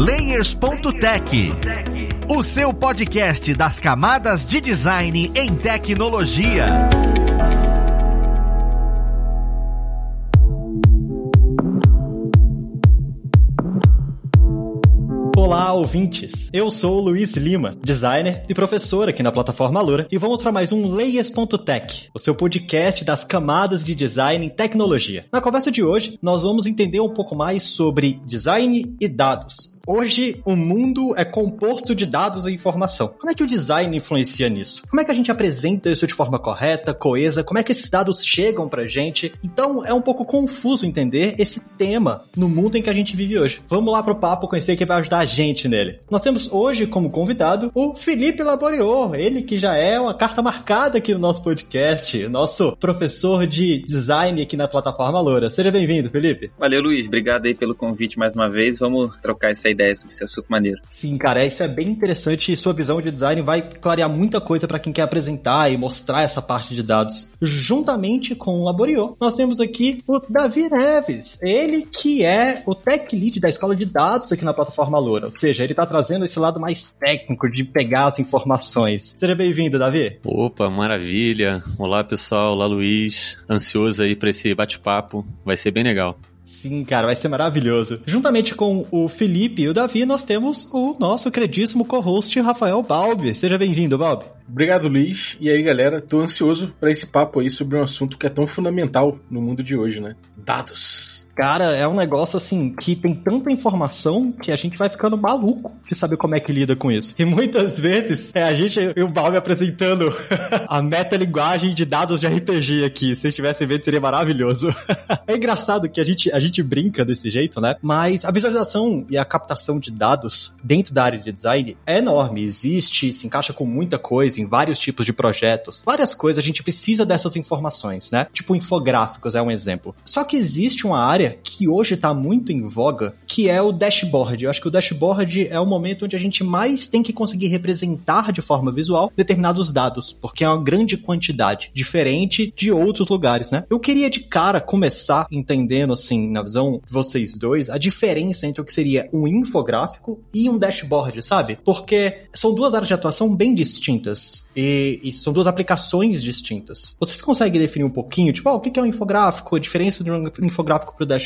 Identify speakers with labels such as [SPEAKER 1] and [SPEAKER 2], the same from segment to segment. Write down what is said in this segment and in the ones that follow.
[SPEAKER 1] Layers.tech, o seu podcast das camadas de design em tecnologia.
[SPEAKER 2] Olá, ouvintes! Eu sou Luiz Lima, designer e professor aqui na plataforma Lura, e vou mostrar mais um Layers.tech, o seu podcast das camadas de design em tecnologia. Na conversa de hoje, nós vamos entender um pouco mais sobre design e dados. Hoje, o mundo é composto de dados e informação. Como é que o design influencia nisso? Como é que a gente apresenta isso de forma correta, coesa? Como é que esses dados chegam pra gente? Então, é um pouco confuso entender esse tema no mundo em que a gente vive hoje. Vamos lá pro papo conhecer quem vai ajudar a gente nele. Nós temos hoje como convidado o Felipe Laborior, ele que já é uma carta marcada aqui no nosso podcast, nosso professor de design aqui na plataforma Loura. Seja bem-vindo, Felipe.
[SPEAKER 3] Valeu, Luiz. Obrigado aí pelo convite mais uma vez. Vamos trocar essa ideia sobre esse assunto maneiro.
[SPEAKER 2] Sim, cara, isso é bem interessante e sua visão de design vai clarear muita coisa para quem quer apresentar e mostrar essa parte de dados. Juntamente com o Laborior, nós temos aqui o Davi Neves, ele que é o tech lead da escola de dados aqui na plataforma Loura, ou seja, ele está trazendo esse lado mais técnico de pegar as informações. Seja bem-vindo, Davi.
[SPEAKER 4] Opa, maravilha. Olá, pessoal. Olá, Luiz. Ansioso aí para esse bate-papo. Vai ser bem legal.
[SPEAKER 2] Sim, cara, vai ser maravilhoso. Juntamente com o Felipe e o Davi, nós temos o nosso queridíssimo co-host Rafael Balbi. Seja bem-vindo, Balbi.
[SPEAKER 5] Obrigado, Luiz. E aí, galera, tô ansioso para esse papo aí sobre um assunto que é tão fundamental no mundo de hoje, né? Dados.
[SPEAKER 2] Cara, é um negócio assim que tem tanta informação que a gente vai ficando maluco de saber como é que lida com isso. E muitas vezes é a gente e o Balbi apresentando a metalinguagem de dados de RPG aqui. Se vocês tivessem vendo, seria maravilhoso. é engraçado que a gente, a gente brinca desse jeito, né? Mas a visualização e a captação de dados dentro da área de design é enorme. Existe, se encaixa com muita coisa em vários tipos de projetos. Várias coisas a gente precisa dessas informações, né? Tipo infográficos é um exemplo. Só que existe uma área que hoje está muito em voga, que é o dashboard. Eu acho que o dashboard é o momento onde a gente mais tem que conseguir representar de forma visual determinados dados, porque é uma grande quantidade, diferente de outros lugares, né? Eu queria de cara começar entendendo, assim, na visão de vocês dois, a diferença entre o que seria um infográfico e um dashboard, sabe? Porque são duas áreas de atuação bem distintas. E, e, são duas aplicações distintas. Vocês conseguem definir um pouquinho, tipo, oh, o que é um infográfico, a diferença de um infográfico para o dashboard?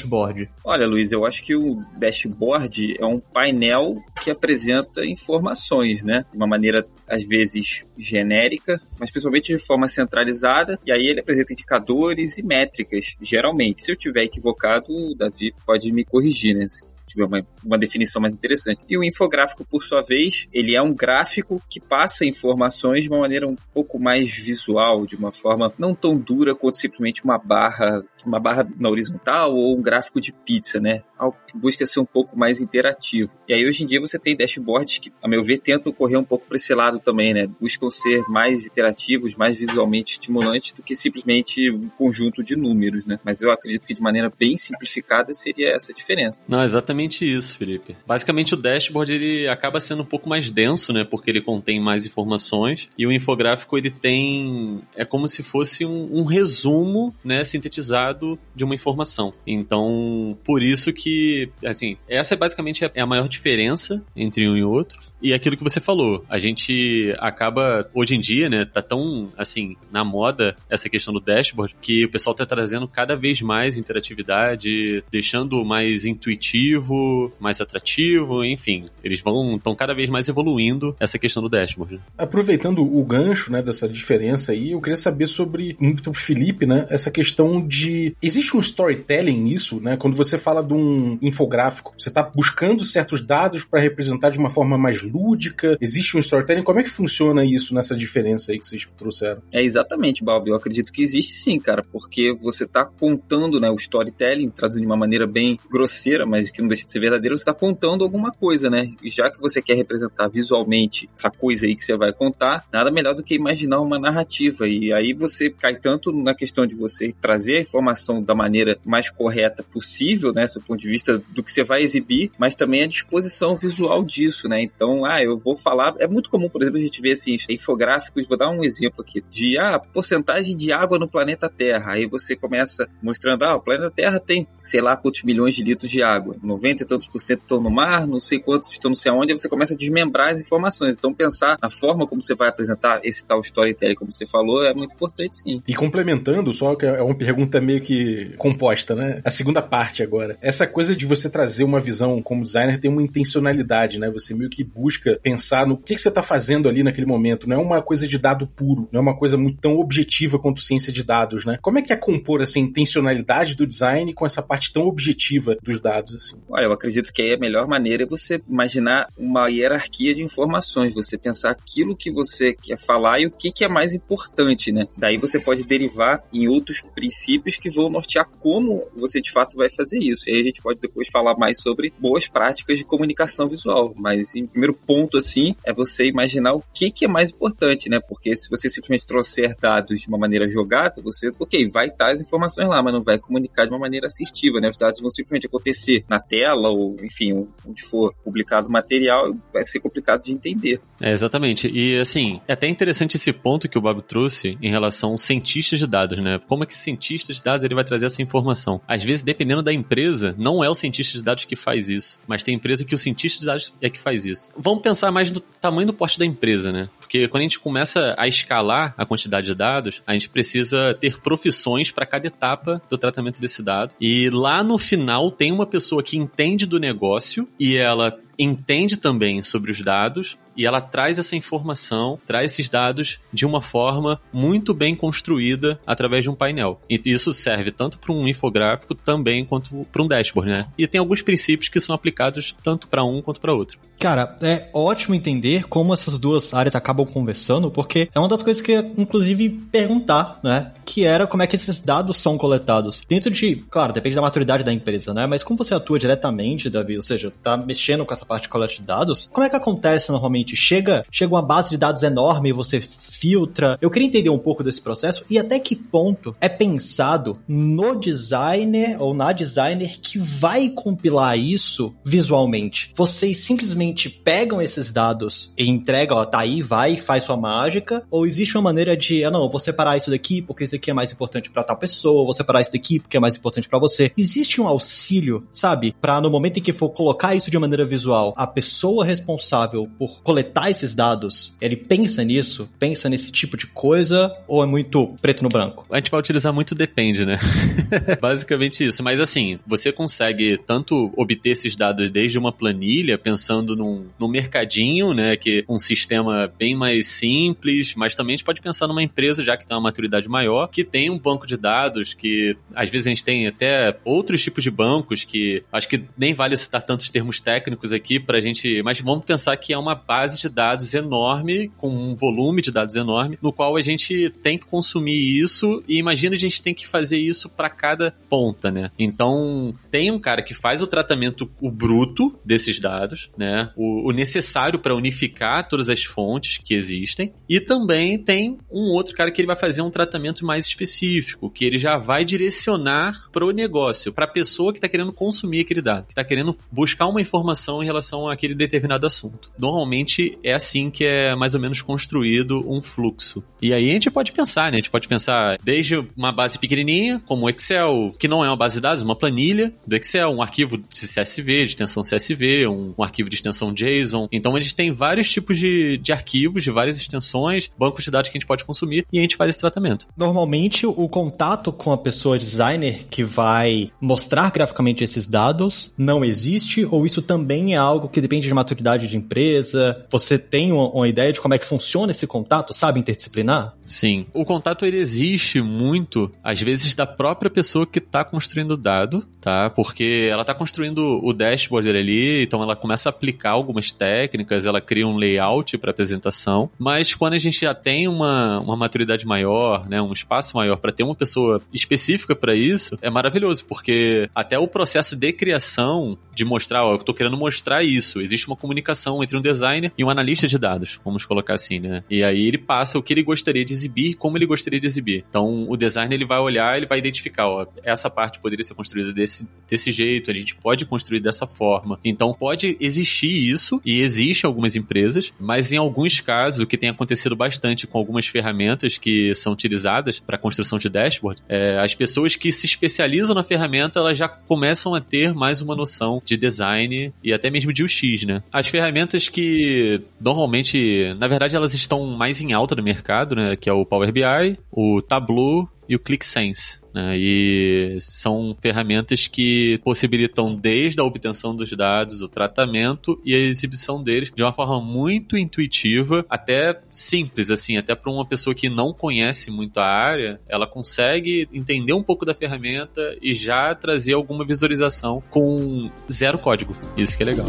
[SPEAKER 3] Olha, Luiz, eu acho que o dashboard é um painel que apresenta informações, né? De uma maneira, às vezes, genérica, mas principalmente de forma centralizada, e aí ele apresenta indicadores e métricas, geralmente. Se eu tiver equivocado, o Davi pode me corrigir, né? tiver uma, uma definição mais interessante. E o infográfico, por sua vez, ele é um gráfico que passa informações de uma maneira um pouco mais visual, de uma forma não tão dura quanto simplesmente uma barra, uma barra na horizontal ou um gráfico de pizza, né? Algo que busca ser um pouco mais interativo. E aí hoje em dia você tem dashboards que, a meu ver, tentam correr um pouco para esse lado também, né? Buscam ser mais interativos, mais visualmente estimulantes do que simplesmente um conjunto de números, né? Mas eu acredito que de maneira bem simplificada seria essa a diferença.
[SPEAKER 4] Não, exatamente isso, Felipe. Basicamente o dashboard ele acaba sendo um pouco mais denso, né? Porque ele contém mais informações e o infográfico ele tem é como se fosse um, um resumo, né, sintetizado de uma informação. Então, por isso que, assim, essa é basicamente a maior diferença entre um e outro. E aquilo que você falou, a gente acaba, hoje em dia, né, tá tão, assim, na moda essa questão do dashboard, que o pessoal tá trazendo cada vez mais interatividade, deixando mais intuitivo, mais atrativo, enfim. Eles vão, estão cada vez mais evoluindo essa questão do dashboard.
[SPEAKER 5] Aproveitando o gancho, né, dessa diferença aí, eu queria saber sobre, muito pro Felipe, né, essa questão de, existe um storytelling nisso, né, quando você fala de um infográfico, você tá buscando certos dados para representar de uma forma mais lúdica? Existe um storytelling? Como é que funciona isso nessa diferença aí que vocês trouxeram?
[SPEAKER 3] É exatamente, Balbi. Eu acredito que existe sim, cara, porque você está contando, né, o storytelling, traduzindo de uma maneira bem grosseira, mas que não deixa de ser verdadeiro, você está contando alguma coisa, né? E já que você quer representar visualmente essa coisa aí que você vai contar, nada melhor do que imaginar uma narrativa. E aí você cai tanto na questão de você trazer a informação da maneira mais correta possível, né, do ponto de vista do que você vai exibir, mas também a disposição visual disso, né? Então, ah, eu vou falar. É muito comum, por exemplo, a gente vê assim, infográficos, vou dar um exemplo aqui, de ah, porcentagem de água no planeta Terra. Aí você começa mostrando, ah, o planeta Terra tem, sei lá, quantos milhões de litros de água. 90 e tantos por cento estão no mar, não sei quantos estão não sei aonde, aí você começa a desmembrar as informações. Então, pensar a forma como você vai apresentar esse tal storytelling, como você falou, é muito importante sim.
[SPEAKER 5] E complementando, só que é uma pergunta meio que composta, né? A segunda parte agora. Essa coisa de você trazer uma visão como designer tem uma intencionalidade, né? Você meio que busca pensar no que, que você está fazendo ali naquele momento. Não é uma coisa de dado puro, não é uma coisa muito tão objetiva quanto ciência de dados, né? Como é que é compor essa intencionalidade do design com essa parte tão objetiva dos dados? Assim?
[SPEAKER 3] Olha, eu acredito que aí a melhor maneira é você imaginar uma hierarquia de informações, você pensar aquilo que você quer falar e o que, que é mais importante, né? Daí você pode derivar em outros princípios que vão nortear como você de fato vai fazer isso. E aí a gente pode depois falar mais sobre boas práticas de comunicação visual. Mas em primeiro ponto, assim, é você imaginar o que, que é mais importante, né? Porque se você simplesmente trouxer dados de uma maneira jogada, você, ok, vai estar as informações lá, mas não vai comunicar de uma maneira assertiva, né? Os dados vão simplesmente acontecer na tela ou, enfim, onde for publicado o material, vai ser complicado de entender.
[SPEAKER 4] É, exatamente. E, assim, é até interessante esse ponto que o Bob trouxe em relação aos cientistas de dados, né? Como é que cientistas de dados ele vai trazer essa informação? Às vezes, dependendo da empresa, não é o cientista de dados que faz isso, mas tem empresa que o cientista de dados é que faz isso. Vamos pensar mais no tamanho do porte da empresa, né? Porque quando a gente começa a escalar a quantidade de dados, a gente precisa ter profissões para cada etapa do tratamento desse dado. E lá no final tem uma pessoa que entende do negócio e ela entende também sobre os dados e ela traz essa informação, traz esses dados de uma forma muito bem construída através de um painel. E isso serve tanto para um infográfico também quanto para um dashboard, né? E tem alguns princípios que são aplicados tanto para um quanto para outro.
[SPEAKER 2] Cara, é ótimo entender como essas duas áreas acabam conversando, porque é uma das coisas que eu, inclusive, perguntar, né? Que era como é que esses dados são coletados. Dentro de, claro, depende da maturidade da empresa, né? Mas como você atua diretamente, Davi, ou seja, tá mexendo com essa parte de coleta de dados, como é que acontece normalmente? Chega, chega uma base de dados enorme você filtra. Eu queria entender um pouco desse processo e até que ponto é pensado no designer ou na designer que vai compilar isso visualmente. Vocês simplesmente pegam esses dados e entregam, ó, tá aí, vai, faz sua mágica, ou existe uma maneira de, ah não, vou separar isso daqui porque isso aqui é mais importante para tal pessoa, vou separar isso daqui porque é mais importante para você. Existe um auxílio, sabe, para no momento em que for colocar isso de maneira visual, a pessoa responsável por coletar esses dados, ele pensa nisso, pensa nesse tipo de coisa, ou é muito preto no branco?
[SPEAKER 4] A gente vai utilizar muito depende, né? Basicamente isso. Mas assim, você consegue tanto obter esses dados desde uma planilha, pensando num, num mercadinho, né? Que um sistema bem mais simples, mas também a gente pode pensar numa empresa, já que tem uma maturidade maior, que tem um banco de dados, que às vezes a gente tem até outros tipos de bancos que acho que nem vale citar tantos termos técnicos aqui pra gente, mas vamos pensar que é uma base de dados enorme, com um volume de dados enorme, no qual a gente tem que consumir isso e imagina a gente tem que fazer isso para cada ponta, né? Então, tem um cara que faz o tratamento o bruto desses dados, né? O, o necessário para unificar todas as fontes que existem, e também tem um outro cara que ele vai fazer um tratamento mais específico, que ele já vai direcionar para o negócio, para a pessoa que está querendo consumir aquele dado, que está querendo buscar uma informação em relação àquele determinado assunto. Normalmente é assim que é mais ou menos construído um fluxo. E aí a gente pode pensar, né? A gente pode pensar desde uma base pequenininha, como o Excel, que não é uma base de dados, uma planilha do Excel, um arquivo de CSV, de extensão CSV, um, um arquivo de extensão JSON. Então a gente tem vários tipos de, de arquivos, de várias extensões, bancos de dados que a gente pode consumir e a gente faz esse tratamento.
[SPEAKER 2] Normalmente o contato com a pessoa designer que vai mostrar graficamente esses dados não existe ou isso também é algo que depende de maturidade de empresa? Você tem uma, uma ideia de como é que funciona esse contato, sabe, interdisciplinar?
[SPEAKER 4] Sim. O contato ele existe muito, às vezes, da própria pessoa que está construindo o dado, tá? Porque ela está construindo o dashboard ali, então ela começa a aplicar algumas técnicas, ela cria um layout para apresentação, mas quando a gente já tem uma, uma maturidade maior, né, um espaço maior para ter uma pessoa específica para isso, é maravilhoso, porque até o processo de criação, de mostrar, ó, eu estou querendo mostrar isso, existe uma comunicação entre um designer e um analista de dados, vamos colocar assim, né? E aí ele passa o que ele gostaria de exibir, como ele gostaria de exibir. Então o designer ele vai olhar, ele vai identificar, ó, essa parte poderia ser construída desse, desse jeito, a gente pode construir dessa forma. Então pode existir isso, e existe em algumas empresas, mas em alguns casos caso, que tem acontecido bastante com algumas ferramentas que são utilizadas para construção de dashboard, é, as pessoas que se especializam na ferramenta, elas já começam a ter mais uma noção de design e até mesmo de UX, né? As ferramentas que normalmente, na verdade, elas estão mais em alta no mercado, né? Que é o Power BI, o Tableau e o ClickSense. Né? E são ferramentas que possibilitam desde a obtenção dos dados, o tratamento e a exibição deles de uma forma muito intuitiva, até simples, assim, até para uma pessoa que não conhece muito a área, ela consegue entender um pouco da ferramenta e já trazer alguma visualização com zero código. Isso que é legal.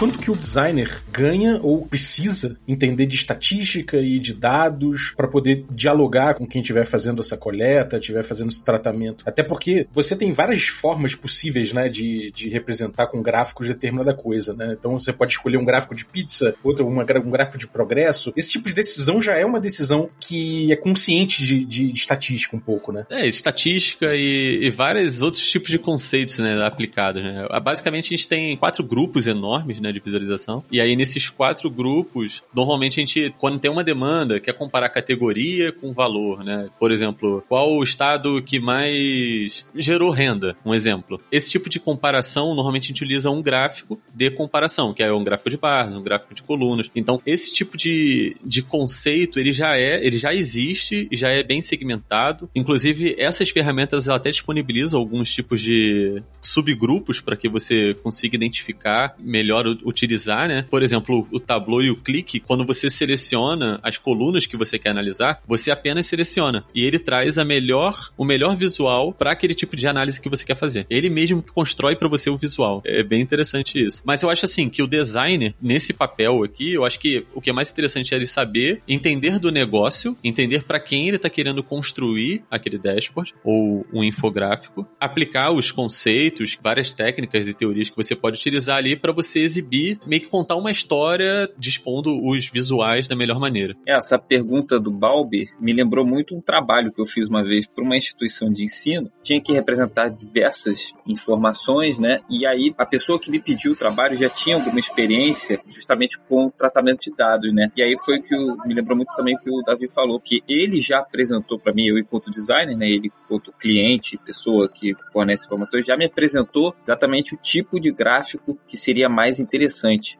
[SPEAKER 5] Quanto que o designer ganha ou precisa entender de estatística e de dados para poder dialogar com quem estiver fazendo essa coleta, estiver fazendo esse tratamento. Até porque você tem várias formas possíveis, né, de, de representar com gráficos determinada coisa, né? Então você pode escolher um gráfico de pizza, outro uma, um gráfico de progresso. Esse tipo de decisão já é uma decisão que é consciente de, de, de estatística um pouco, né?
[SPEAKER 4] É, estatística e, e vários outros tipos de conceitos, né, aplicados, né? Basicamente a gente tem quatro grupos enormes, né, de visualização. E aí, nesses quatro grupos, normalmente a gente, quando tem uma demanda, quer comparar categoria com valor, né? Por exemplo, qual o estado que mais gerou renda? Um exemplo. Esse tipo de comparação, normalmente a gente utiliza um gráfico de comparação, que é um gráfico de barras, um gráfico de colunas. Então, esse tipo de, de conceito, ele já é, ele já existe já é bem segmentado. Inclusive, essas ferramentas até disponibilizam alguns tipos de subgrupos para que você consiga identificar melhor utilizar, né? Por exemplo, o Tableau e o Click, quando você seleciona as colunas que você quer analisar, você apenas seleciona e ele traz a melhor, o melhor visual para aquele tipo de análise que você quer fazer. Ele mesmo que constrói para você o visual. É bem interessante isso. Mas eu acho assim que o designer nesse papel aqui, eu acho que o que é mais interessante é ele saber entender do negócio, entender para quem ele está querendo construir aquele dashboard ou um infográfico, aplicar os conceitos, várias técnicas e teorias que você pode utilizar ali para você exibir, meio que contar uma história dispondo os visuais da melhor maneira.
[SPEAKER 3] Essa pergunta do Balbi me lembrou muito um trabalho que eu fiz uma vez para uma instituição de ensino. Tinha que representar diversas informações, né? E aí a pessoa que me pediu o trabalho já tinha alguma experiência justamente com o tratamento de dados, né? E aí foi que o, me lembrou muito também que o Davi falou que ele já apresentou para mim, eu enquanto designer, né? Ele enquanto cliente, pessoa que fornece informações, já me apresentou exatamente o tipo de gráfico que seria mais interessante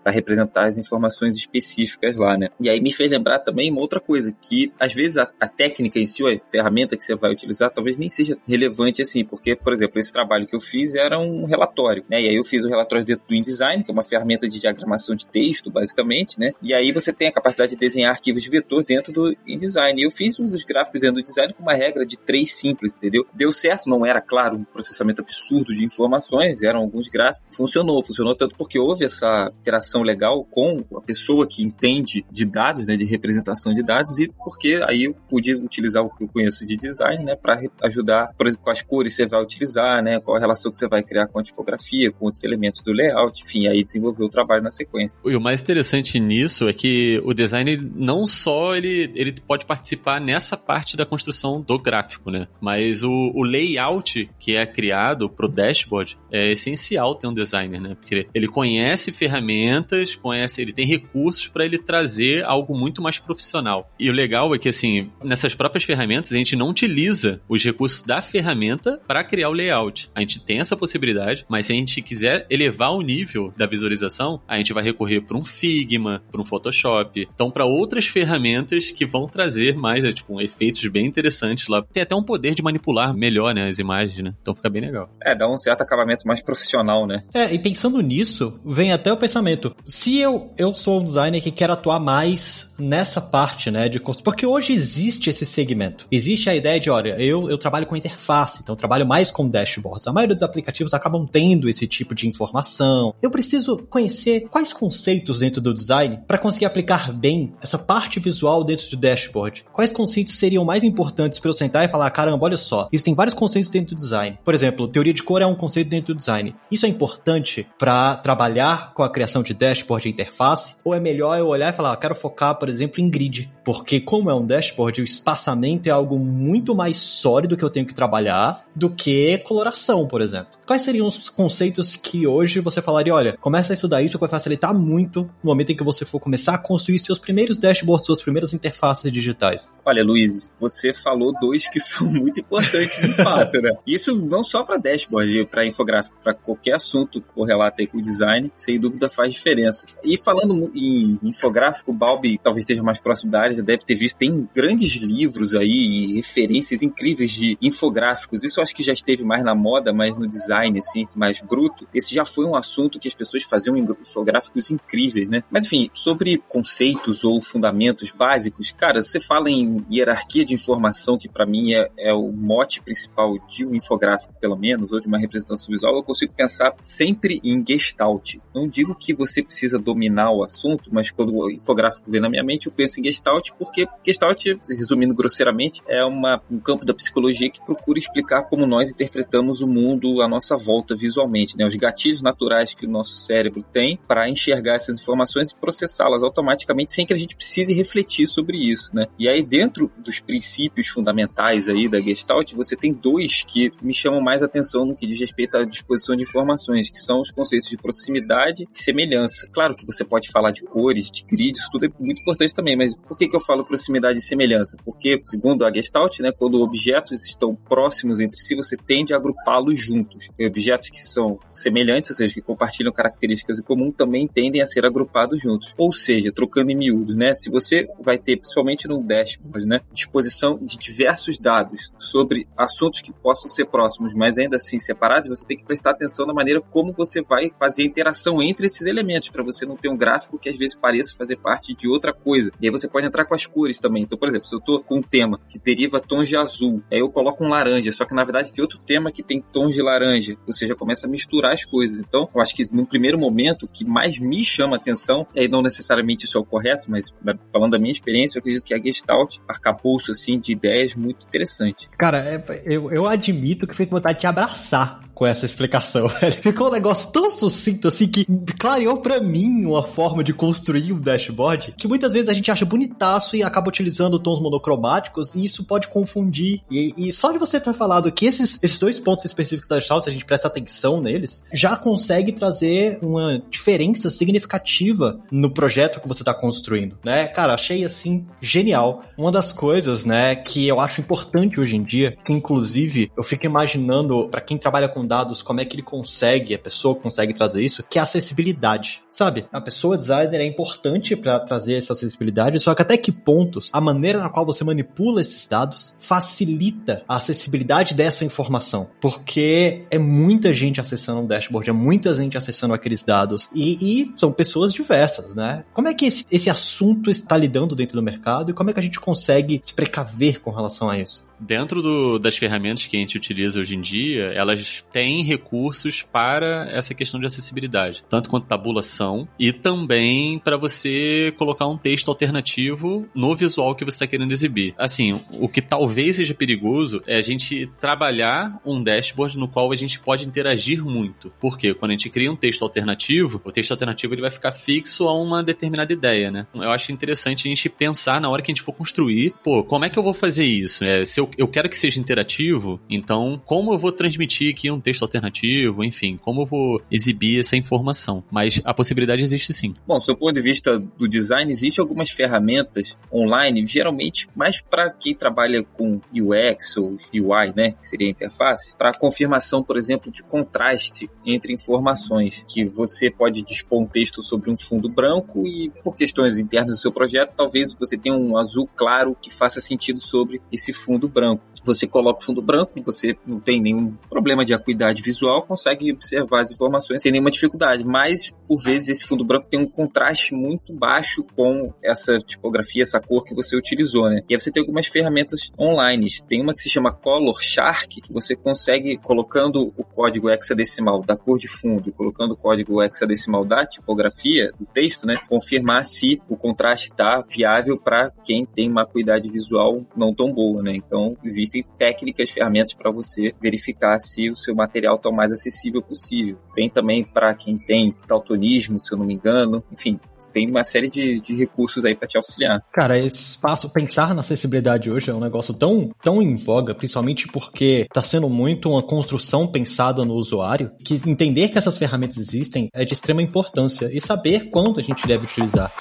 [SPEAKER 3] para representar as informações específicas lá, né? E aí me fez lembrar também uma outra coisa, que às vezes a, a técnica em si, a ferramenta que você vai utilizar, talvez nem seja relevante assim, porque, por exemplo, esse trabalho que eu fiz era um relatório, né? E aí eu fiz o relatório dentro do InDesign, que é uma ferramenta de diagramação de texto, basicamente, né? E aí você tem a capacidade de desenhar arquivos de vetor dentro do InDesign. E eu fiz um dos gráficos dentro do design com uma regra de três simples, entendeu? Deu certo, não era, claro, um processamento absurdo de informações, eram alguns gráficos. Funcionou, funcionou tanto porque houve essa interação legal com a pessoa que entende de dados, né, de representação de dados, e porque aí eu pude utilizar o que eu conheço de design, né, para ajudar, por exemplo, quais cores você vai utilizar, né, qual a relação que você vai criar com a tipografia, com outros elementos do layout, enfim, aí desenvolver o trabalho na sequência.
[SPEAKER 4] E o mais interessante nisso é que o design não só ele, ele pode participar nessa parte da construção do gráfico, né, mas o, o layout que é criado pro dashboard é essencial ter um designer, né, porque ele conhece ferramentas, conhece, ele tem recursos para ele trazer algo muito mais profissional. E o legal é que, assim, nessas próprias ferramentas, a gente não utiliza os recursos da ferramenta para criar o layout. A gente tem essa possibilidade, mas se a gente quiser elevar o nível da visualização, a gente vai recorrer para um Figma, para um Photoshop, então para outras ferramentas que vão trazer mais, né, tipo, efeitos bem interessantes lá. Tem até um poder de manipular melhor, né, as imagens, né? Então fica bem legal.
[SPEAKER 3] É, dá um certo acabamento mais profissional, né?
[SPEAKER 2] É, e pensando nisso, vem até o pensamento, se eu, eu sou um designer que quer atuar mais nessa parte, né, de porque hoje existe esse segmento. Existe a ideia de, olha, eu, eu trabalho com interface, então eu trabalho mais com dashboards. A maioria dos aplicativos acabam tendo esse tipo de informação. Eu preciso conhecer quais conceitos dentro do design para conseguir aplicar bem essa parte visual dentro do dashboard. Quais conceitos seriam mais importantes para eu sentar e falar, caramba, olha só, existem vários conceitos dentro do design. Por exemplo, teoria de cor é um conceito dentro do design. Isso é importante para trabalhar com a criação de dashboard e interface? Ou é melhor eu olhar e falar, ah, quero focar, por exemplo, em grid? Porque como é um dashboard, o espaçamento é algo muito mais sólido que eu tenho que trabalhar do que coloração, por exemplo. Quais seriam os conceitos que hoje você falaria, olha, começa a estudar isso que vai facilitar muito no momento em que você for começar a construir seus primeiros dashboards, suas primeiras interfaces digitais?
[SPEAKER 3] Olha, Luiz, você falou dois que são muito importantes de fato, né? Isso não só para dashboard, para infográfico, para qualquer assunto correlato aí com design, sem dúvida faz diferença. E falando em infográfico, Balbi talvez esteja mais próximo da área, já deve ter visto, tem grandes livros aí e referências incríveis de infográficos. Isso acho que já esteve mais na moda, mas no design, assim, mais bruto. Esse já foi um assunto que as pessoas faziam infográficos incríveis, né? Mas enfim, sobre conceitos ou fundamentos básicos, cara, você fala em hierarquia de informação, que para mim é, é o mote principal de um infográfico, pelo menos, ou de uma representação visual, eu consigo pensar sempre em gestalt. Não digo que você precisa dominar o assunto, mas quando o infográfico vem na minha mente, eu penso em gestalt, porque gestalt, resumindo grosseiramente, é uma, um campo da psicologia que procura explicar como nós interpretamos o mundo à nossa volta visualmente, né? Os gatilhos naturais que o nosso cérebro tem para enxergar essas informações e processá-las automaticamente sem que a gente precise refletir sobre isso, né? E aí dentro dos princípios fundamentais aí da Gestalt, você tem dois que me chamam mais atenção no que diz respeito à disposição de informações, que são os conceitos de proximidade e semelhança. Claro que você pode falar de cores, de grids, tudo é muito importante também, mas por que, que eu falo proximidade e semelhança? Porque, segundo a Gestalt, né, quando objetos estão próximos entre si, você tende a agrupá-los juntos. E objetos que são semelhantes, ou seja, que compartilham características em comum, também tendem a ser agrupados juntos. Ou seja, trocando em miúdos, né? Se você vai ter, principalmente no dashboard, né, disposição de diversos dados sobre assuntos que possam ser próximos, mas ainda assim separados, você tem que prestar atenção na maneira como você vai fazer a interação entre esses elementos, para você não ter um gráfico que às vezes pareça fazer parte de outra coisa. E aí você pode entrar com as cores também. Então, por exemplo, se eu estou com um tema que deriva tons de azul, aí eu coloco um laranja, só que na verdade tem outro tema que tem tons de laranja, ou seja, começa a misturar as coisas. Então, eu acho que no primeiro momento, o que mais me chama atenção, e aí não necessariamente isso é o correto, mas falando da minha experiência, eu acredito que a Gestalt arcabouço assim, de ideias muito interessante.
[SPEAKER 2] Cara, é, eu, eu admito que com vontade de abraçar com essa explicação. Ficou um negócio tão sucinto assim que clareou para mim uma forma de construir um dashboard que muitas vezes a gente acha bonitaço e acaba utilizando tons monocromáticos e isso pode confundir. E, e só de você ter falado que esses, esses dois pontos específicos da Gestalt, se a gente presta atenção neles, já consegue trazer uma diferença significativa no projeto que você está construindo, né? Cara, achei assim genial. Uma das coisas, né, que eu acho importante hoje em dia, que inclusive eu fico imaginando para quem trabalha com dados, como é que ele consegue, a pessoa consegue trazer isso, que é a acessibilidade. Sabe? A pessoa designer é importante para trazer essa acessibilidade, só que até que pontos a maneira na qual você manipula esses dados facilita a acessibilidade dessa informação. Porque é muita gente acessando um dashboard, é muita gente acessando aqueles dados e, e são pessoas diversas, né? Como é que esse, esse assunto está lidando dentro do mercado e como é que a gente consegue se precaver com relação a isso?
[SPEAKER 4] Dentro do, das ferramentas que a gente utiliza hoje em dia, elas têm recursos para essa questão de acessibilidade, tanto quanto tabulação e também para você colocar um texto alternativo no visual que você está querendo exibir. Assim, o que talvez seja perigoso é a gente trabalhar um dashboard no qual a gente pode interagir muito. Porque quando a gente cria um texto alternativo, o texto alternativo ele vai ficar fixo a uma determinada ideia, né? Eu acho interessante a gente pensar na hora que a gente for construir, pô, como é que eu vou fazer isso? É, se eu eu quero que seja interativo, então como eu vou transmitir aqui um texto alternativo, enfim, como eu vou exibir essa informação. Mas a possibilidade existe sim.
[SPEAKER 3] Bom, do ponto de vista do design, existem algumas ferramentas online, geralmente mais para quem trabalha com UX ou UI, né, que seria a interface, para confirmação, por exemplo, de contraste entre informações, que você pode dispor um texto sobre um fundo branco e por questões internas do seu projeto, talvez você tenha um azul claro que faça sentido sobre esse fundo branco branco. Você coloca o fundo branco, você não tem nenhum problema de acuidade visual, consegue observar as informações sem nenhuma dificuldade. Mas, por vezes, esse fundo branco tem um contraste muito baixo com essa tipografia, essa cor que você utilizou, né? E aí você tem algumas ferramentas online. Tem uma que se chama Color Shark, que você consegue, colocando o código hexadecimal da cor de fundo colocando o código hexadecimal da tipografia do texto, né, confirmar se o contraste está viável para quem tem uma acuidade visual não tão boa, né? Então, existem técnicas, ferramentas para você verificar se o seu material está o mais acessível possível. Tem também para quem tem daltonismo, se eu não me engano. Enfim, tem uma série de, de recursos aí para te auxiliar.
[SPEAKER 2] Cara, esse espaço, pensar na acessibilidade hoje é um negócio tão, tão em voga, principalmente porque está sendo muito uma construção pensada no usuário, que entender que essas ferramentas existem é de extrema importância e saber quando a gente deve utilizar.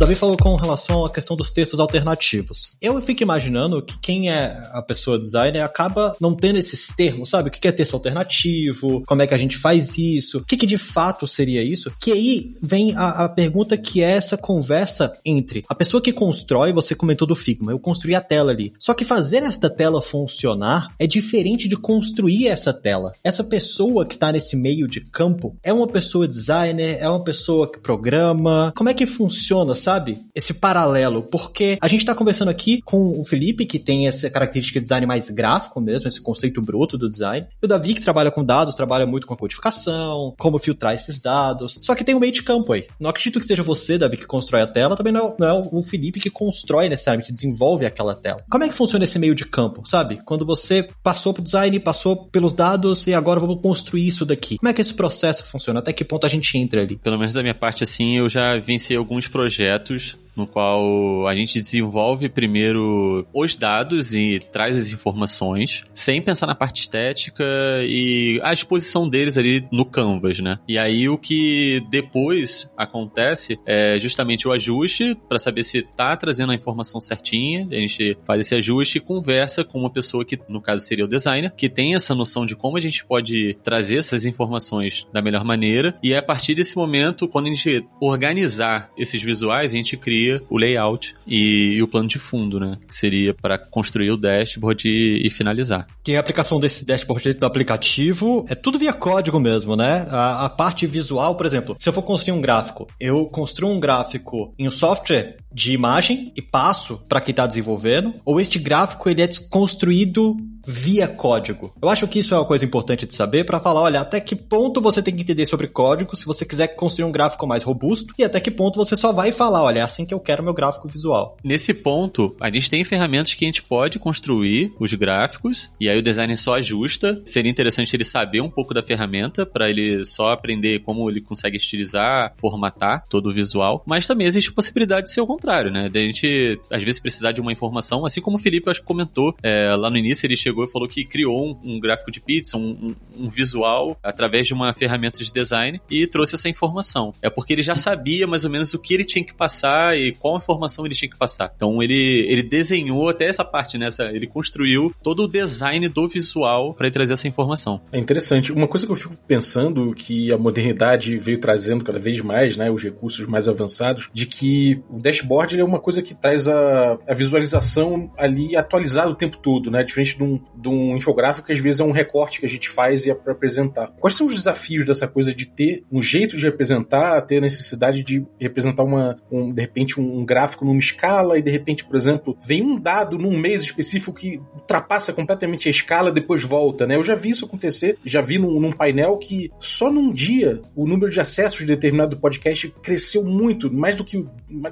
[SPEAKER 2] Davi falou com relação à questão dos textos alternativos. Eu fico imaginando que quem é a pessoa designer acaba não tendo esses termos, sabe? O que é texto alternativo? Como é que a gente faz isso? O que, que de fato seria isso? Que aí vem a, a, pergunta que é essa conversa entre a pessoa que constrói, você comentou do Figma, eu construí a tela ali. Só que fazer esta tela funcionar é diferente de construir essa tela. Essa pessoa que está nesse meio de campo é uma pessoa designer, é uma pessoa que programa. Como é que funciona, sabe? Sabe? Esse paralelo, porque a gente tá conversando aqui com o Felipe, que tem essa característica de design mais gráfico mesmo, esse conceito bruto do design, e o Davi, que trabalha com dados, trabalha muito com a codificação, como filtrar esses dados, só que tem um meio de campo aí. Não acredito que seja você, Davi, que constrói a tela, também não é, não é o Felipe que constrói necessariamente, que desenvolve aquela tela. Como é que funciona esse meio de campo, sabe? Quando você passou pro design, passou pelos dados e agora vamos construir isso daqui. Como é que esse processo funciona? Até que ponto a gente entra ali?
[SPEAKER 4] Pelo menos da minha parte, assim, eu já venci alguns projetos projetos no qual a gente desenvolve primeiro os dados e traz as informações, sem pensar na parte estética e a exposição deles ali no canvas, né? E aí o que depois acontece é justamente o ajuste para saber se tá trazendo a informação certinha. A gente faz esse ajuste e conversa com uma pessoa que, no caso, seria o designer, que tem essa noção de como a gente pode trazer essas informações da melhor maneira. E é a partir desse momento, quando a gente organizar esses visuais, a gente cria o layout e, e, o plano de fundo, né? Que seria para construir o dashboard e, e, finalizar.
[SPEAKER 2] Que a aplicação desse dashboard do aplicativo é tudo via código mesmo, né? A, a parte visual, por exemplo, se eu for construir um gráfico, eu construo um gráfico em um software de imagem e passo para quem está desenvolvendo, ou este gráfico ele é construído via código. Eu acho que isso é uma coisa importante de saber para falar, olha, até que ponto você tem que entender sobre código se você quiser construir um gráfico mais robusto e até que ponto você só vai falar, olha, é assim que eu quero meu gráfico visual.
[SPEAKER 4] Nesse ponto, a gente tem ferramentas que a gente pode construir os gráficos e aí o designer só ajusta. Seria interessante ele saber um pouco da ferramenta para ele só aprender como ele consegue estilizar, formatar todo o visual, mas também existe a possibilidade de ser o contrário, né? De a gente às vezes precisar de uma informação, assim como o Felipe acho que comentou é, lá no início, ele chegou e falou que criou um, um gráfico de pizza, um, um, um, visual, através de uma ferramenta de design e trouxe essa informação. É porque ele já sabia mais ou menos o que ele tinha que passar e qual informação ele tinha que passar. Então ele, ele desenhou até essa parte, né? ele construiu todo o design do visual para trazer essa informação.
[SPEAKER 5] É interessante. Uma coisa que eu fico pensando que a modernidade veio trazendo cada vez mais, né? Os recursos mais avançados, de que o dashboard é uma coisa que traz a, a visualização ali atualizada o tempo todo, né? Diferente de um, de um infográfico que às vezes é um recorte que a gente faz e é para apresentar. Quais são os desafios dessa coisa de ter um jeito de representar, ter a necessidade de representar uma, um, de repente um gráfico numa escala e de repente, por exemplo, vem um dado num mês específico que ultrapassa completamente escala depois volta, né? Eu já vi isso acontecer, já vi num, num painel que só num dia o número de acessos de determinado podcast cresceu muito, mais do que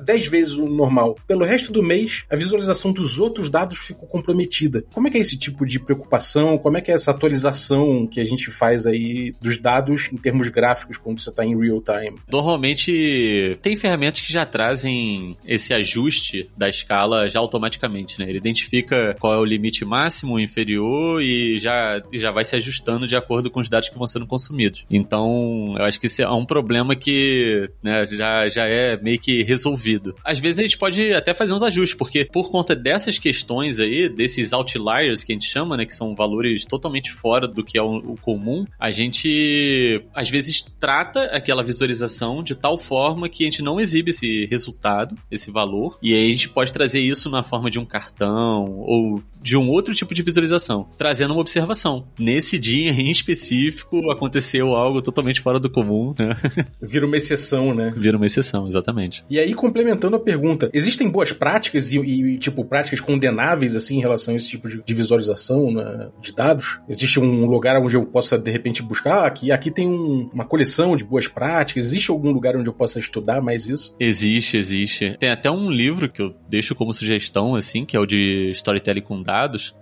[SPEAKER 5] 10 vezes o normal. Pelo resto do mês, a visualização dos outros dados ficou comprometida. Como é que é esse tipo de preocupação? Como é que é essa atualização que a gente faz aí dos dados em termos gráficos quando você está em real time?
[SPEAKER 4] Normalmente tem ferramentas que já trazem esse ajuste da escala já automaticamente, né? Ele identifica qual é o limite máximo, inferior e já, já vai se ajustando de acordo com os dados que vão sendo consumidos. Então, eu acho que isso é um problema que né, já, já é meio que resolvido. Às vezes a gente pode até fazer uns ajustes, porque por conta dessas questões aí, desses outliers que a gente chama, né, que são valores totalmente fora do que é o comum, a gente às vezes trata aquela visualização de tal forma que a gente não exibe esse resultado, esse valor, e aí a gente pode trazer isso na forma de um cartão ou de um outro tipo de visualização. trazendo uma observação. Nesse dia em específico aconteceu algo totalmente fora do comum, né?
[SPEAKER 5] Vira uma exceção, né?
[SPEAKER 4] Vira uma exceção, exatamente.
[SPEAKER 5] E aí, complementando a pergunta, existem boas práticas e, e tipo, práticas condenáveis, assim, em relação a esse tipo de, de visualização né, de dados? Existe um lugar onde eu possa, de repente, buscar? Ah, aqui, aqui tem um, uma coleção de boas práticas. Existe algum lugar onde eu possa estudar mais isso?
[SPEAKER 4] Existe, existe. Tem até um livro que eu deixo como sugestão, assim, que é o de Storytelling com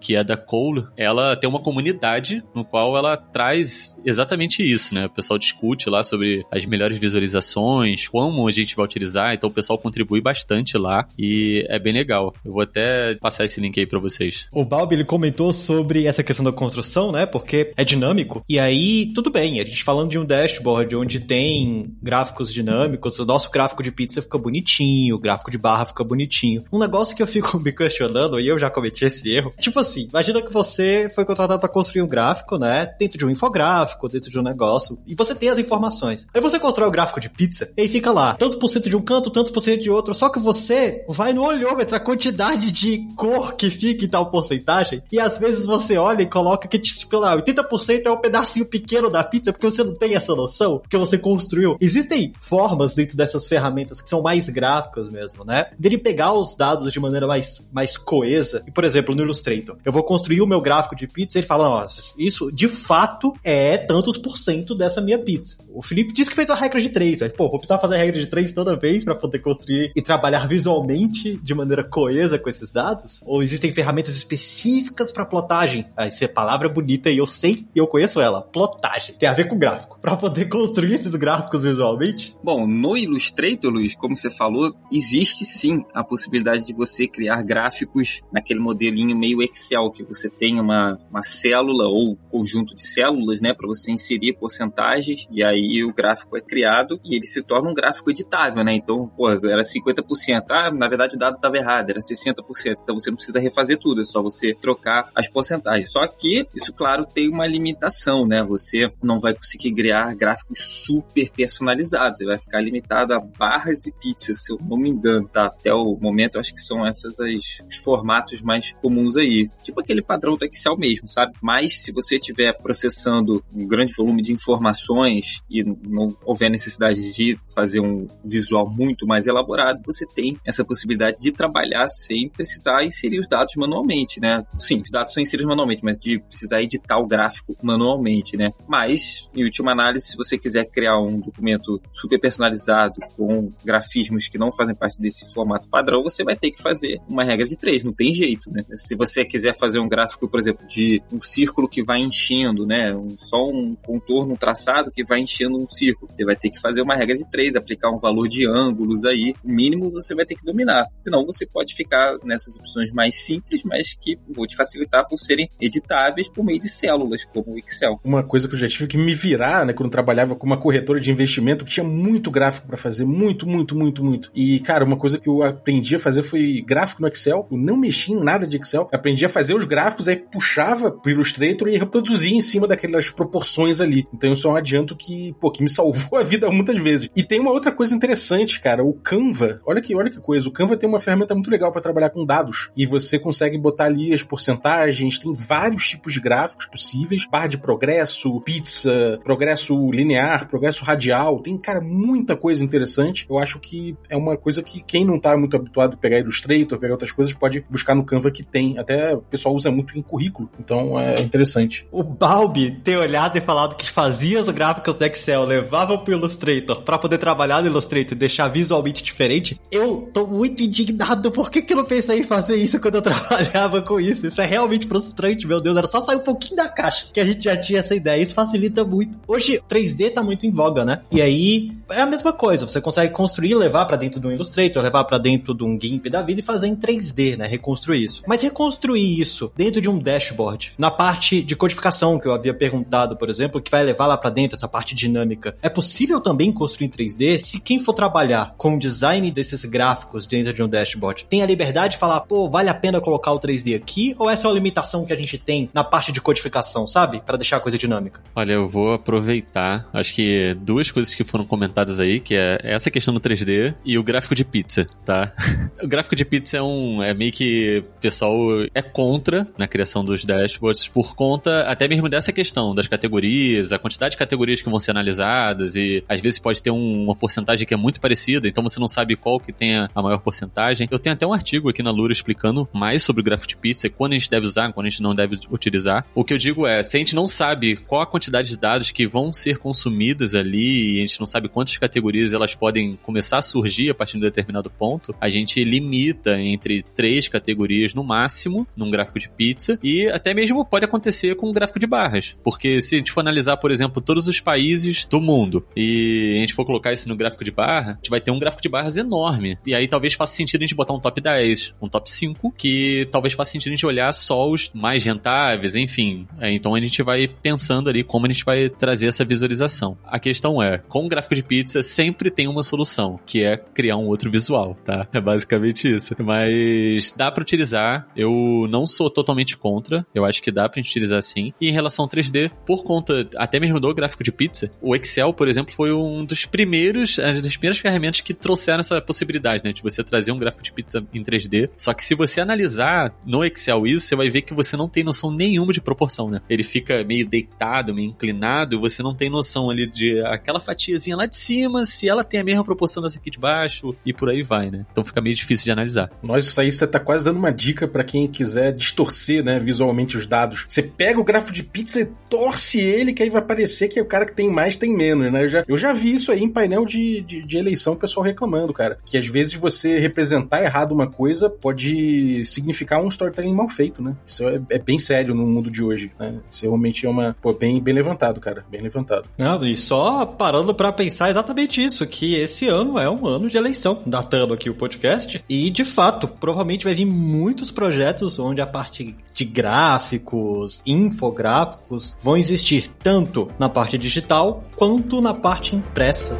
[SPEAKER 4] Que é da Cole. Ela tem uma comunidade no qual ela traz exatamente isso, né? O pessoal discute lá sobre as melhores visualizações, como a gente vai utilizar, então o pessoal contribui bastante lá e é bem legal. Eu vou até passar esse link aí para vocês.
[SPEAKER 2] O Balbi, ele comentou sobre essa questão da construção, né? Porque é dinâmico. E aí, tudo bem, a gente falando de um dashboard onde tem gráficos dinâmicos, o nosso gráfico de pizza fica bonitinho, o gráfico de barra fica bonitinho. Um negócio que eu fico me questionando, e eu já cometi esse erro, tipo assim, imagina que você foi contratado para construir um gráfico, né? Dentro de um infográfico, dentro de um negócio, e você tem as informações. Aí você constrói o gráfico de pizza, e aí fica lá, tantos por cento de um canto, tantos por cento de outro, só que você vai no olhômetro, a quantidade de cor que fica em tal porcentagem, e às vezes você olha e coloca que, tipo, lá, 80% é um pedacinho pequeno da pizza, porque você não tem essa noção, porque você construiu. Existem formas dentro dessas ferramentas que são mais gráficas mesmo, né? Dele pegar os dados de maneira mais, mais coesa. E, por exemplo, no Illustrator, eu vou construir o meu gráfico de pizza e ele fala, ó, isso de fato é tantos por cento dessa minha pizza. O Felipe disse que fez uma regra de três, mas, pô, vou precisar fazer a regra de três toda vez para poder construir e trabalhar visualmente de maneira coesa com esses dados? Ou existem ferramentas específicas para plotagem? Ah, essa é palavra bonita e eu sei e eu conheço ela. Plotagem. Tem a ver com gráfico. Para poder construir esses gráficos visualmente?
[SPEAKER 3] Bom, no Illustrator, Luiz, como você falou, existe sim a possibilidade de você criar gráficos naquele modelinho meio Excel, que você tem uma, uma célula ou conjunto de células, né, para você inserir porcentagens e aí o gráfico é criado e ele se torna um gráfico editável, né? Então, pô, era 50%. Ah, na verdade o dado estava errado, era 60%. Então você não precisa refazer tudo, é só você trocar as porcentagens. Só que isso, claro, tem uma limitação, né? Você não vai conseguir criar gráficos super personalizados. Você vai ficar limitado a barras e pizzas, se eu não me engano, tá? Até o momento, acho que são esses as, os formatos mais comuns aí. Tipo aquele padrão do Excel mesmo, sabe? Mas se você estiver processando um grande volume de informações e não houver necessidade de fazer um visual muito mais elaborado, você tem essa possibilidade de trabalhar sem precisar inserir os dados manualmente, né? Sim, os dados são inseridos manualmente, mas de precisar editar o gráfico manualmente, né? Mas, em última análise, se você quiser criar um documento super personalizado com grafismos que não fazem parte desse formato padrão, você vai ter que fazer uma regra de três, não tem jeito, né? Se você quiser fazer um gráfico, por exemplo, de um círculo que vai enchendo, né? Só um contorno, um traçado que vai enchendo um círculo, você vai ter que fazer uma regra de três, aplicar um valor de ângulos aí, o mínimo você vai ter que dominar. Senão você pode ficar nessas opções mais simples, mas que vou te facilitar por serem editáveis por meio de células, como o Excel.
[SPEAKER 5] Uma coisa que eu já tive que me virar, né, quando trabalhava com uma corretora de investimento que tinha muito gráfico para fazer, muito, muito, muito, muito. E, cara, uma coisa que eu aprendi a fazer foi gráfico no Excel. Eu não mexia em nada de Excel. Eu aprendi a fazer os gráficos, aí puxava pro Illustrator e reproduzia em cima daquelas proporções ali. Então isso é um adianto que, pô, que me salvou a vida muitas vezes. E tem uma outra coisa interessante, cara, o Canva. Olha que, olha que coisa. O Canva tem uma ferramenta muito legal para trabalhar com dados. E você consegue botar ali as porcentagens, tem vários tipos de gráficos possíveis, barra de progresso, pizza, progresso linear, progresso radial, tem, cara, muita coisa interessante. Eu acho que é uma coisa que quem não tá muito habituado a pegar Illustrator, pegar outras coisas, pode buscar no Canva que tem. Até o pessoal usa muito em currículo, então é interessante.
[SPEAKER 2] O Balbi ter olhado e falado que fazia os gráficos do Excel, levava pro Illustrator para poder trabalhar no Illustrator e deixar visualmente diferente, eu tô muito indignado. Por que, que eu não pensei em fazer isso quando eu trabalhava com isso? Isso é realmente frustrante, meu Deus. Era só sair um pouquinho da caixa que a gente já tinha essa ideia. Isso facilita muito. Hoje, 3D tá muito em voga, né? E aí, é a mesma coisa. Você consegue construir, levar para dentro do Illustrator, levar para dentro de um GIMP da vida e fazer em 3D, né? Reconstruir isso. Mas reconstruir isso dentro de um dashboard, na parte de codificação que eu havia perguntado, por exemplo, que vai levar lá para dentro essa parte dinâmica, é possível também construir em 3D se quem for trabalhar com o design desses gráficos dentro de um dashboard tem a liberdade de falar, pô, vale a pena colocar o 3D aqui? Ou essa é uma limitação que a gente tem na parte de codificação, sabe? Para deixar a coisa dinâmica.
[SPEAKER 4] Olha, eu vou aproveitar, acho que duas coisas que foram comentadas aí, que é essa questão do 3D e o gráfico de pizza, tá? o gráfico de pizza é um, é meio que o pessoal é contra na criação dos dashboards por conta até mesmo dessa questão das categorias, a quantidade de categorias que vão ser analisadas e às vezes pode ter um, uma porcentagem que é muito parecida, então você não sabe qual que tem a maior porcentagem. Eu tenho até um artigo aqui na Lura explicando mais sobre o de pizza, quando a gente deve usar, quando a gente não deve utilizar. O que eu digo é, se a gente não sabe qual a quantidade de dados que vão ser consumidas ali, e a gente não sabe quantas categorias elas podem começar a surgir a partir de um determinado ponto, a gente limita entre três categorias no máximo num gráfico de pizza e até mesmo pode acontecer com um gráfico de barras, porque se a gente for analisar, por exemplo, todos os países do mundo e a gente for colocar isso no gráfico de barra, a gente vai ter um gráfico de barras enorme. E aí talvez faça sentido a gente botar um top 10, um top 5, que talvez faça sentido a gente olhar só os mais rentáveis, enfim. É, então a gente vai pensando ali como a gente vai trazer essa visualização. A questão é, com o gráfico de pizza sempre tem uma solução, que é criar um outro visual, tá? É basicamente isso. Mas dá para utilizar, eu não sou totalmente contra, eu acho que dá pra utilizar sim. E em relação ao 3D, por conta até mesmo do gráfico de pizza, o Excel, por exemplo, foi um dos primeiros, as das primeiras ferramentas que trouxeram essa possibilidade, né? De você trazer um gráfico de pizza em 3D. Só que se você analisar no Excel isso, você vai ver que você não tem noção nenhuma de proporção, né? Ele fica meio deitado, meio inclinado, e você não tem noção ali de aquela fatiazinha lá de cima, se ela tem a mesma proporção dessa aqui de baixo, e por aí vai, né? Então fica meio difícil de analisar.
[SPEAKER 5] Nós, isso aí você tá quase dando uma dica para quem quiser distorcer, né, visualmente os dados. Você pega o gráfico de pizza e torce ele, que aí vai parecer que o cara que tem mais tem menos, né? Eu já, eu já vi isso aí em painel de, de, de eleição, o pessoal reclamando, cara. Que às vezes você representar errado uma coisa pode significar um storytelling mal feito, né? Isso é, é bem sério no mundo de hoje, né? Isso realmente é uma. Pô, bem, bem levantado, cara. Bem levantado.
[SPEAKER 2] Não, e só parando para pensar exatamente isso, que esse ano é um ano de eleição, datando aqui o podcast. E de fato, provavelmente vai vir muitos projetos onde a parte de gráficos, infográficos, vão existir tanto na parte digital quanto na parte impressa.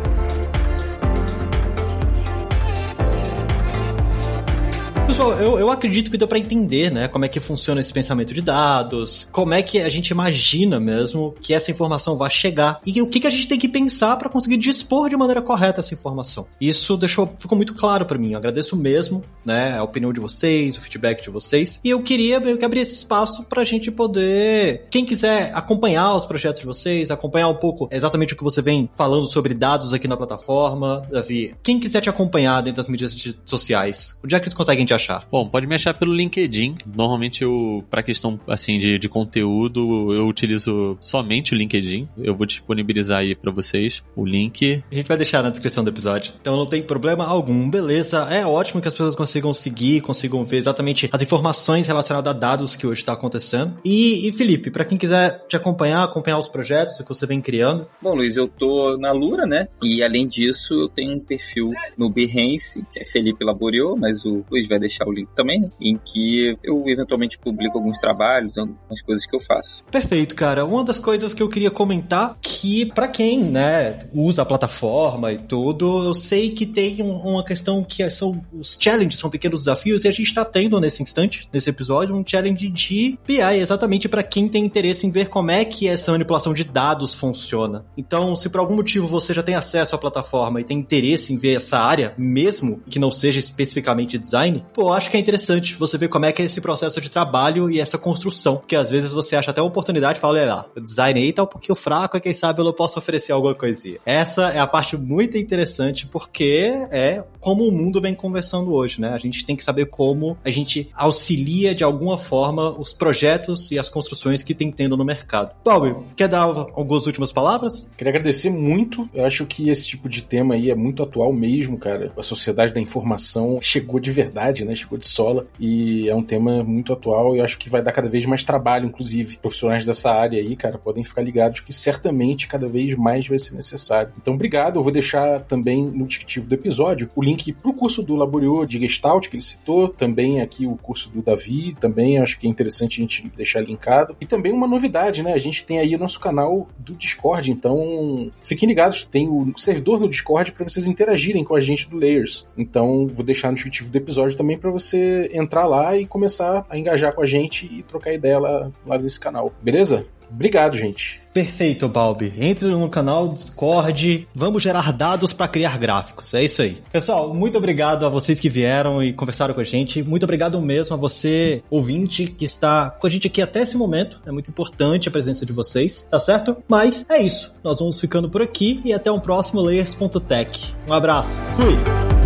[SPEAKER 2] Pessoal, eu, eu acredito que deu para entender, né, como é que funciona esse pensamento de dados, como é que a gente imagina mesmo que essa informação vai chegar e o que, que a gente tem que pensar para conseguir dispor de maneira correta essa informação. Isso deixou, ficou muito claro para mim. Eu agradeço mesmo, né, a opinião de vocês, o feedback de vocês. E eu queria meio que abrir esse espaço pra gente poder, quem quiser acompanhar os projetos de vocês, acompanhar um pouco exatamente o que você vem falando sobre dados aqui na plataforma, Davi. Quem quiser te acompanhar dentro das mídias sociais, onde é que eles conseguem te achar?
[SPEAKER 4] Bom, pode me achar pelo LinkedIn. Normalmente eu, para questão assim de, de conteúdo, eu utilizo somente o LinkedIn. Eu vou disponibilizar aí para vocês o link.
[SPEAKER 2] A gente vai deixar na descrição do episódio. Então não tem problema algum, beleza? É ótimo que as pessoas consigam seguir, consigam ver exatamente as informações relacionadas a dados que hoje está acontecendo. E, e Felipe, para quem quiser te acompanhar, acompanhar os projetos que você vem criando.
[SPEAKER 3] Bom, Luiz, eu tô na Lura, né? E além disso, eu tenho um perfil no Behance, que é Felipe Laboriou, mas o Luiz vai deixar o link também, né? em que eu eventualmente publico alguns trabalhos, algumas coisas que eu faço.
[SPEAKER 2] Perfeito, cara. Uma das coisas que eu queria comentar que para quem, né, usa a plataforma e tudo, eu sei que tem uma questão que são os challenges, são pequenos desafios e a gente está tendo nesse instante, nesse episódio, um challenge de BI exatamente para quem tem interesse em ver como é que essa manipulação de dados funciona. Então, se por algum motivo você já tem acesso à plataforma e tem interesse em ver essa área, mesmo que não seja especificamente design, pô, acho que é interessante você ver como é que é esse processo de trabalho e essa construção, porque às vezes você acha até uma oportunidade e fala, olha lá, o design aí tá um pouquinho fraco, quem sabe eu não posso oferecer alguma coisinha. Essa é a parte muito interessante porque é como o mundo vem conversando hoje, né? A gente tem que saber como a gente auxilia de alguma forma os projetos e as construções que tem tendo no mercado. Bob, quer dar algumas últimas palavras?
[SPEAKER 5] Queria agradecer muito. Eu acho que esse tipo de tema aí é muito atual mesmo, cara. A sociedade da informação chegou de verdade, né? Chegou de sola e é um tema muito atual e acho que vai dar cada vez mais trabalho, inclusive. Profissionais dessa área aí, cara, podem ficar ligados que certamente cada vez mais vai ser necessário. Então, obrigado. Eu vou deixar também no descritivo do episódio o link pro curso do Laboriô de Gestalt, que ele citou, também aqui o curso do Davi, também acho que é interessante a gente deixar linkado. E também uma novidade, né? A gente tem aí o nosso canal do Discord, então fiquem ligados, tem o servidor no Discord para vocês interagirem com a gente do Layers. Então, vou deixar no descritivo do episódio também para você entrar lá e começar a engajar com a gente e trocar ideia lá, lá nesse canal. Beleza? Obrigado, gente.
[SPEAKER 2] Perfeito, Balbi. Entre no canal Discord, vamos gerar dados para criar gráficos. É isso aí. Pessoal, muito obrigado a vocês que vieram e conversaram com a gente. Muito obrigado mesmo a você, ouvinte, que está com a gente aqui até esse momento. É muito importante a presença de vocês, tá certo? Mas é isso. Nós vamos ficando por aqui e até um próximo Layers.tech. Um abraço. Fui!